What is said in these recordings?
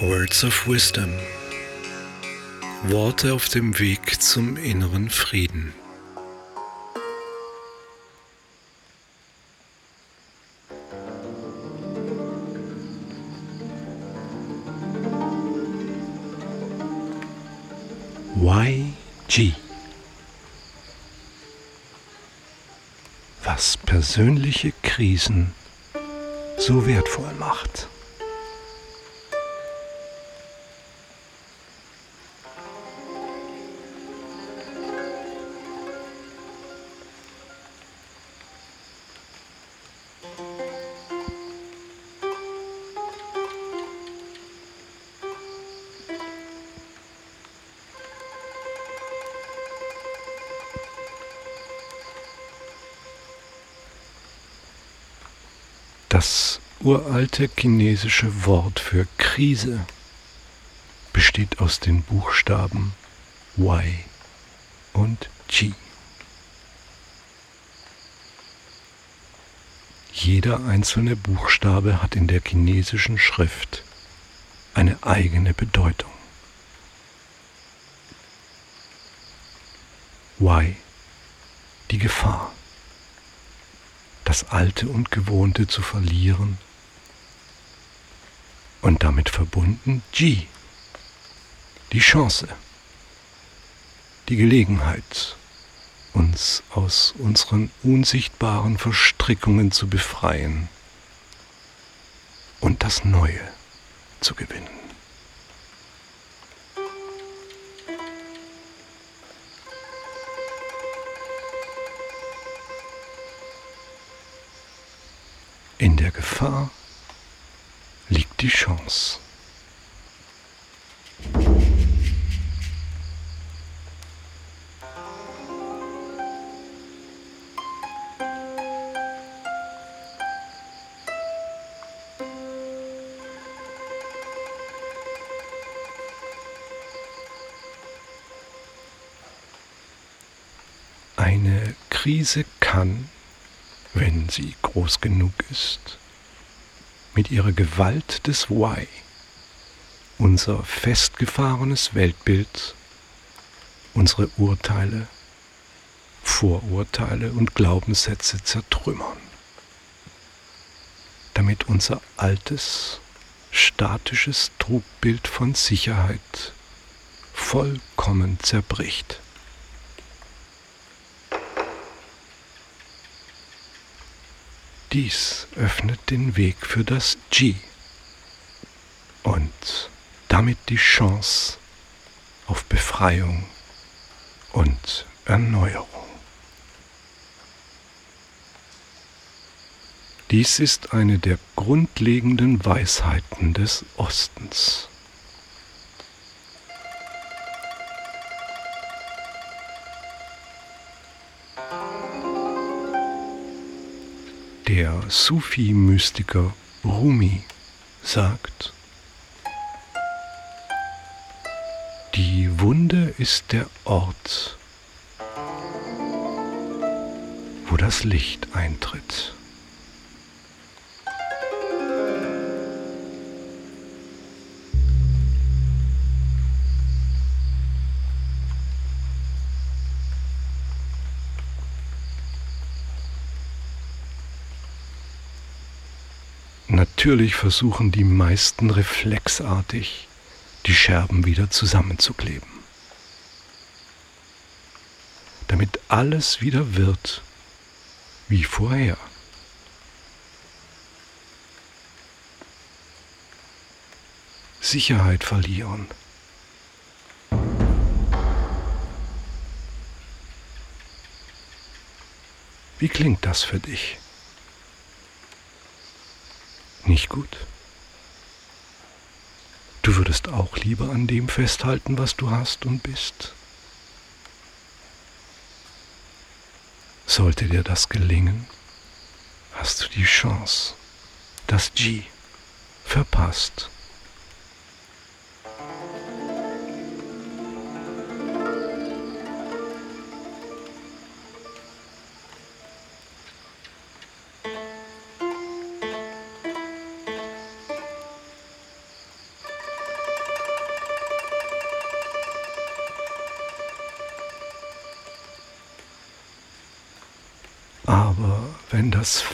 Words of Wisdom. Worte auf dem Weg zum inneren Frieden. YG Was persönliche Krisen so wertvoll macht. Das uralte chinesische Wort für Krise besteht aus den Buchstaben Y und Qi. Jeder einzelne Buchstabe hat in der chinesischen Schrift eine eigene Bedeutung. Y, die Gefahr das Alte und Gewohnte zu verlieren und damit verbunden G, die Chance, die Gelegenheit, uns aus unseren unsichtbaren Verstrickungen zu befreien und das Neue zu gewinnen. In der Gefahr liegt die Chance. Eine Krise kann wenn sie groß genug ist, mit ihrer Gewalt des Why unser festgefahrenes Weltbild, unsere Urteile, Vorurteile und Glaubenssätze zertrümmern, damit unser altes, statisches Trugbild von Sicherheit vollkommen zerbricht. Dies öffnet den Weg für das G und damit die Chance auf Befreiung und Erneuerung. Dies ist eine der grundlegenden Weisheiten des Ostens. Der Sufi-Mystiker Rumi sagt, die Wunde ist der Ort, wo das Licht eintritt. Natürlich versuchen die meisten reflexartig, die Scherben wieder zusammenzukleben. Damit alles wieder wird wie vorher. Sicherheit verlieren. Wie klingt das für dich? Nicht gut. Du würdest auch lieber an dem festhalten, was du hast und bist. Sollte dir das gelingen, hast du die Chance, das G verpasst.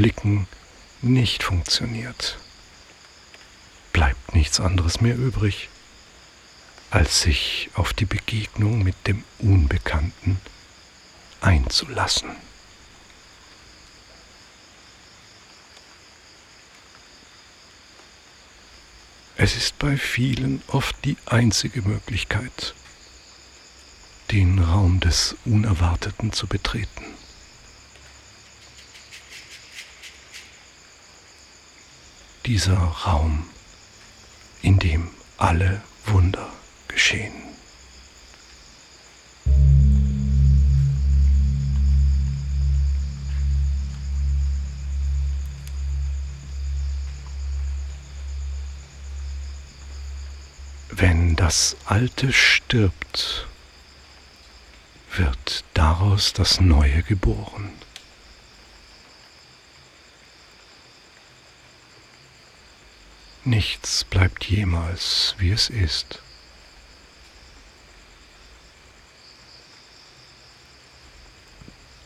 Flicken nicht funktioniert, bleibt nichts anderes mehr übrig, als sich auf die Begegnung mit dem Unbekannten einzulassen. Es ist bei vielen oft die einzige Möglichkeit, den Raum des Unerwarteten zu betreten. Dieser Raum, in dem alle Wunder geschehen. Wenn das Alte stirbt, wird daraus das Neue geboren. Nichts bleibt jemals, wie es ist.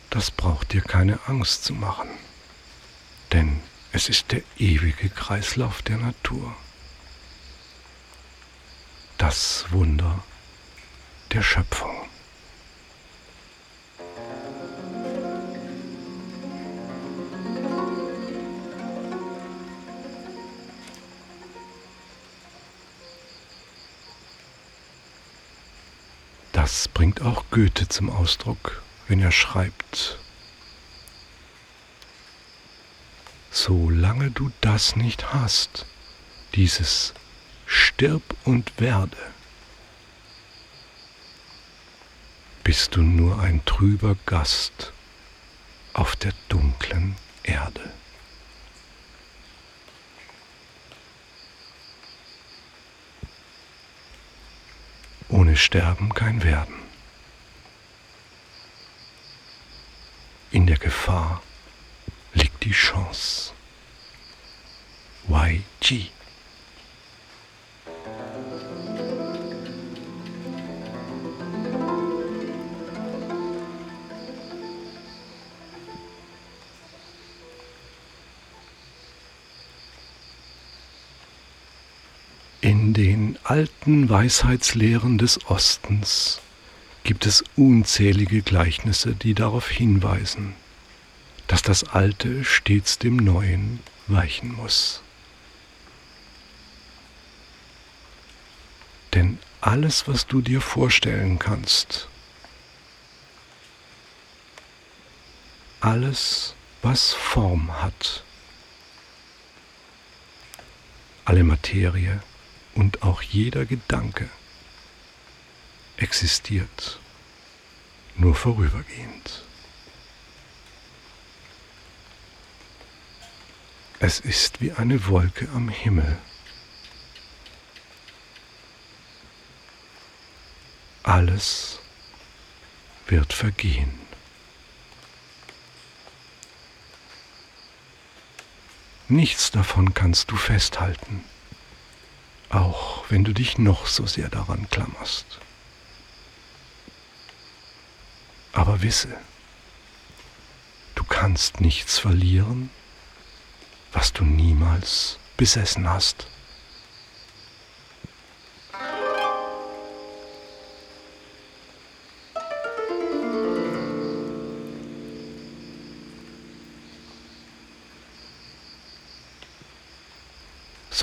Das braucht dir keine Angst zu machen, denn es ist der ewige Kreislauf der Natur. Das Wunder der Schöpfung. Goethe zum Ausdruck, wenn er schreibt, solange du das nicht hast, dieses Stirb und werde, bist du nur ein trüber Gast auf der dunklen Erde. Ohne Sterben kein Werden. In der Gefahr liegt die Chance. YG. In den alten Weisheitslehren des Ostens gibt es unzählige Gleichnisse, die darauf hinweisen, dass das Alte stets dem Neuen weichen muss. Denn alles, was du dir vorstellen kannst, alles, was Form hat, alle Materie, und auch jeder Gedanke existiert nur vorübergehend. Es ist wie eine Wolke am Himmel. Alles wird vergehen. Nichts davon kannst du festhalten auch wenn du dich noch so sehr daran klammerst. Aber wisse, du kannst nichts verlieren, was du niemals besessen hast.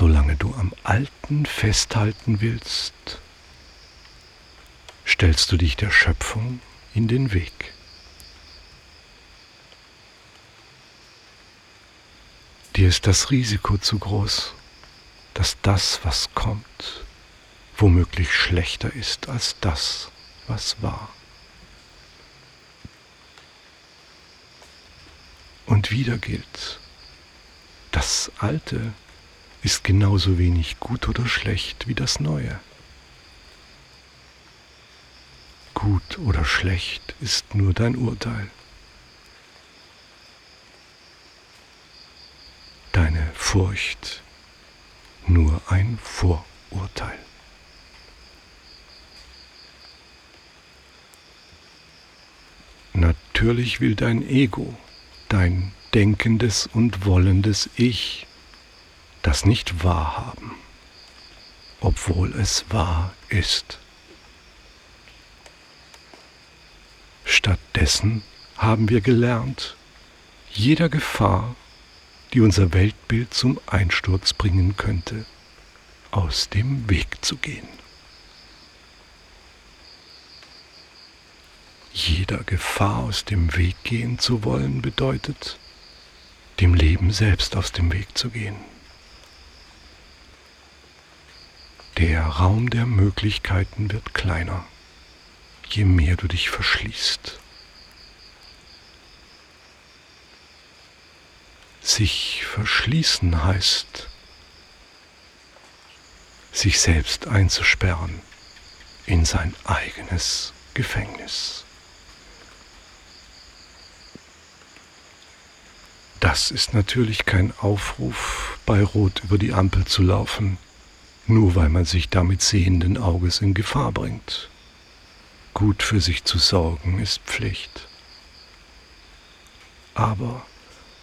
solange du am Alten festhalten willst, stellst du dich der Schöpfung in den Weg. Dir ist das Risiko zu groß, dass das, was kommt, womöglich schlechter ist als das, was war. Und wieder gilt, das Alte ist genauso wenig gut oder schlecht wie das Neue. Gut oder schlecht ist nur dein Urteil. Furcht nur ein Vorurteil. Natürlich will dein Ego, dein denkendes und wollendes Ich das nicht wahrhaben, obwohl es wahr ist. Stattdessen haben wir gelernt, jeder Gefahr, die unser Weltbild zum Einsturz bringen könnte, aus dem Weg zu gehen. Jeder Gefahr aus dem Weg gehen zu wollen bedeutet, dem Leben selbst aus dem Weg zu gehen. Der Raum der Möglichkeiten wird kleiner, je mehr du dich verschließt. Sich verschließen heißt, sich selbst einzusperren in sein eigenes Gefängnis. Das ist natürlich kein Aufruf, bei Rot über die Ampel zu laufen, nur weil man sich damit sehenden Auges in Gefahr bringt. Gut für sich zu sorgen ist Pflicht. Aber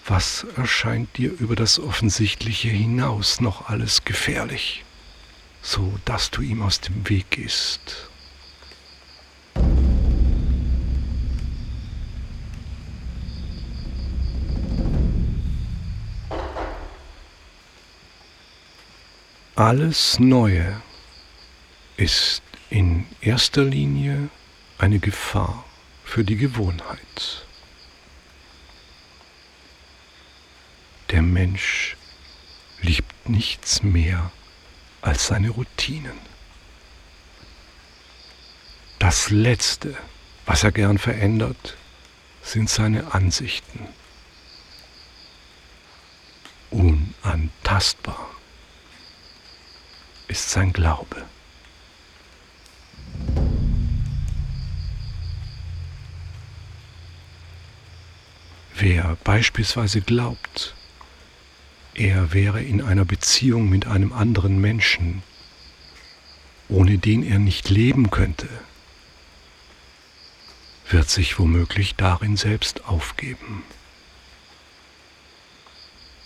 was erscheint dir über das Offensichtliche hinaus noch alles gefährlich, so dass du ihm aus dem Weg gehst? Alles Neue ist in erster Linie eine Gefahr für die Gewohnheit. Der Mensch liebt nichts mehr als seine Routinen. Das Letzte, was er gern verändert, sind seine Ansichten. Unantastbar ist sein Glaube. Wer beispielsweise glaubt, er wäre in einer Beziehung mit einem anderen Menschen, ohne den er nicht leben könnte, wird sich womöglich darin selbst aufgeben,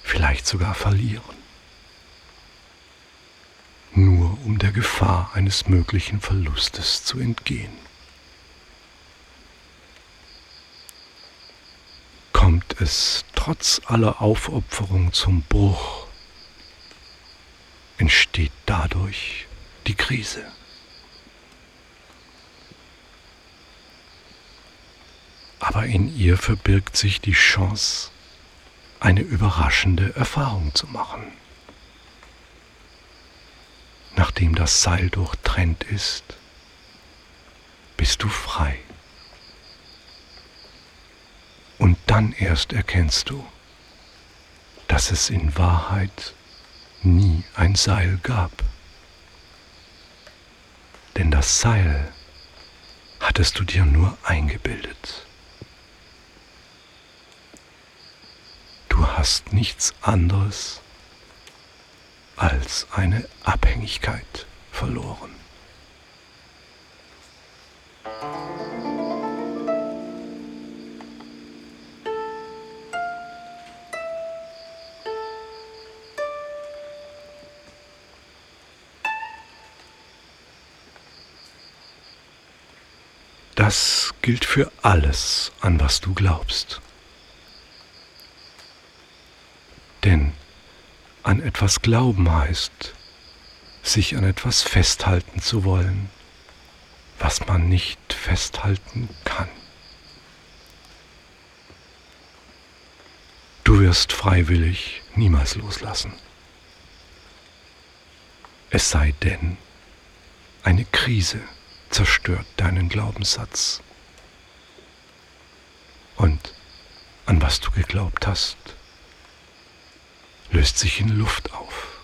vielleicht sogar verlieren nur um der Gefahr eines möglichen Verlustes zu entgehen. Es trotz aller Aufopferung zum Bruch, entsteht dadurch die Krise. Aber in ihr verbirgt sich die Chance, eine überraschende Erfahrung zu machen nachdem das Seil durchtrennt ist, bist du frei. Und dann erst erkennst du, dass es in Wahrheit nie ein Seil gab. Denn das Seil hattest du dir nur eingebildet. Du hast nichts anderes als eine Abhängigkeit verloren. Das gilt für alles, an was du glaubst. Denn an etwas glauben heißt, sich an etwas festhalten zu wollen, was man nicht festhalten kann. Du wirst freiwillig niemals loslassen. Es sei denn, eine Krise zerstört deinen Glaubenssatz. Und an was du geglaubt hast, löst sich in Luft auf.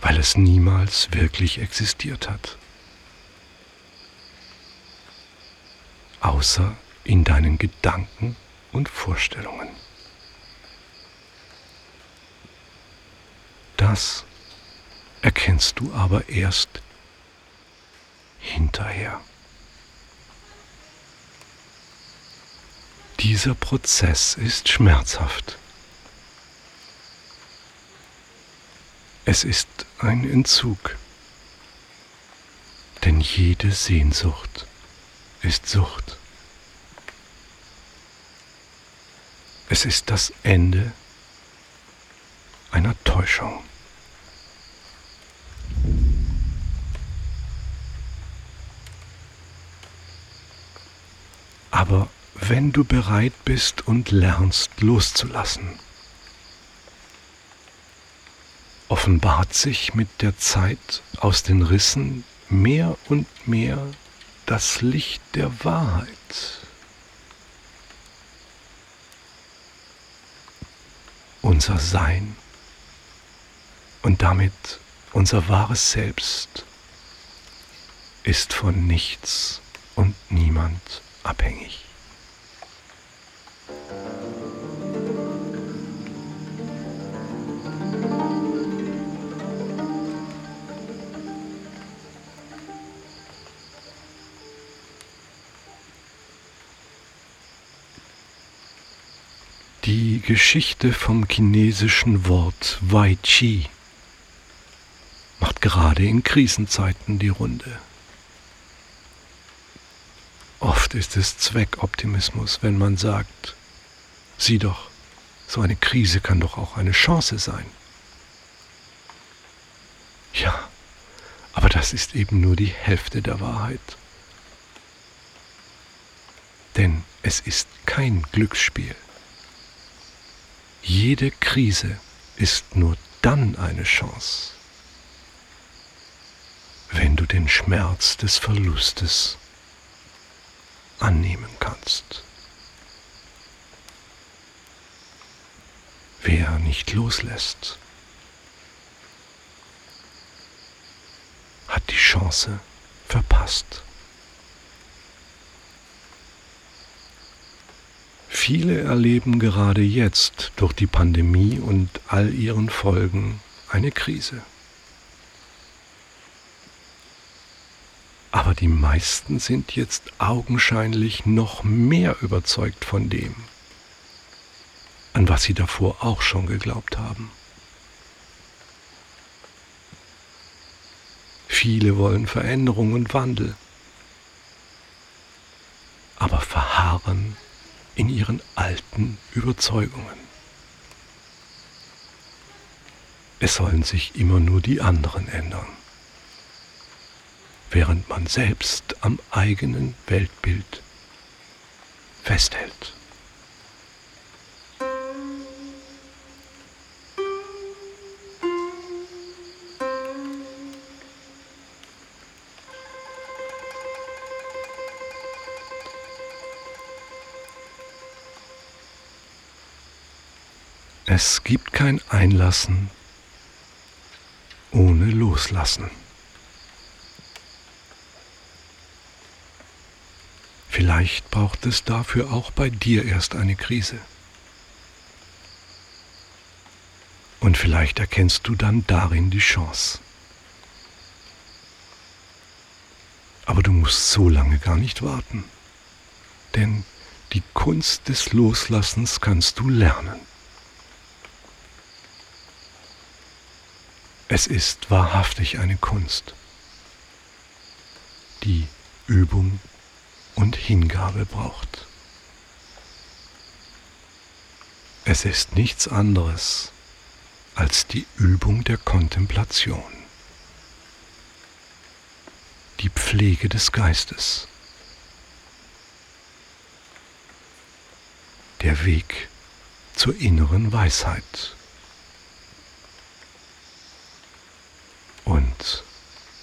Weil es niemals wirklich existiert hat. Außer in deinen Gedanken und Vorstellungen. Das erkennst du aber erst hinterher. Dieser Prozess ist schmerzhaft. Es ist ein Entzug. Denn jede Sehnsucht ist Sucht. Es ist das Ende einer Täuschung. Aber wenn du bereit bist und lernst loszulassen, offenbart sich mit der Zeit aus den Rissen mehr und mehr das Licht der Wahrheit. Unser Sein und damit unser wahres Selbst ist von nichts und niemand abhängig. Die Geschichte vom chinesischen Wort Wai Chi macht gerade in Krisenzeiten die Runde. Oft ist es Zweckoptimismus, wenn man sagt, sieh doch, so eine Krise kann doch auch eine Chance sein. Ja, aber das ist eben nur die Hälfte der Wahrheit. Denn es ist kein Glücksspiel. Jede Krise ist nur dann eine Chance, wenn du den Schmerz des Verlustes annehmen kannst. Wer nicht loslässt, hat die Chance verpasst. Viele erleben gerade jetzt durch die Pandemie und all ihren Folgen eine Krise. Aber die meisten sind jetzt augenscheinlich noch mehr überzeugt von dem, an was sie davor auch schon geglaubt haben. Viele wollen Veränderung und Wandel, aber verharren in ihren alten Überzeugungen. Es sollen sich immer nur die anderen ändern, während man selbst am eigenen Weltbild festhält. Es gibt kein Einlassen ohne Loslassen. Vielleicht braucht es dafür auch bei dir erst eine Krise. Und vielleicht erkennst du dann darin die Chance. Aber du musst so lange gar nicht warten. Denn die Kunst des Loslassens kannst du lernen. Es ist wahrhaftig eine Kunst, die Übung und Hingabe braucht. Es ist nichts anderes als die Übung der Kontemplation, die Pflege des Geistes, der Weg zur inneren Weisheit. und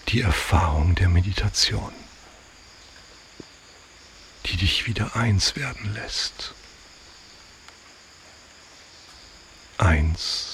die Erfahrung der Meditation, die dich wieder eins werden lässt. Eins